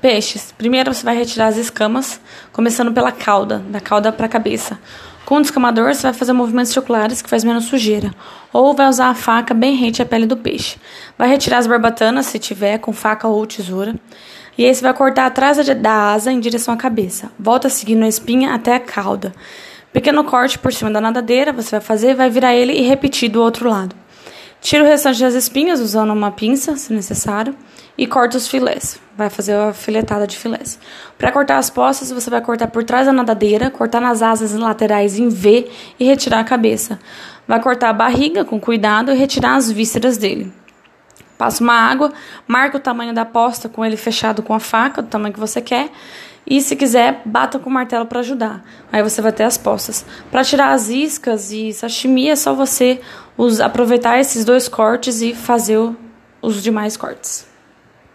Peixes. Primeiro você vai retirar as escamas, começando pela cauda, da cauda para a cabeça. Com o descamador, você vai fazer movimentos circulares que faz menos sujeira. Ou vai usar a faca bem rente à pele do peixe. Vai retirar as barbatanas, se tiver, com faca ou tesoura. E aí você vai cortar atrás da asa em direção à cabeça. Volta seguindo a espinha até a cauda. Pequeno corte por cima da nadadeira, você vai fazer, vai virar ele e repetir do outro lado. Tira o restante das espinhas usando uma pinça, se necessário, e corta os filés. Vai fazer a filetada de filés. Para cortar as postas, você vai cortar por trás da nadadeira, cortar nas asas laterais em V e retirar a cabeça. Vai cortar a barriga com cuidado e retirar as vísceras dele. Passa uma água, marca o tamanho da posta com ele fechado com a faca, do tamanho que você quer. E se quiser, bata com o martelo para ajudar. Aí você vai ter as postas. Para tirar as iscas e sashimi é só você aproveitar esses dois cortes e fazer os demais cortes.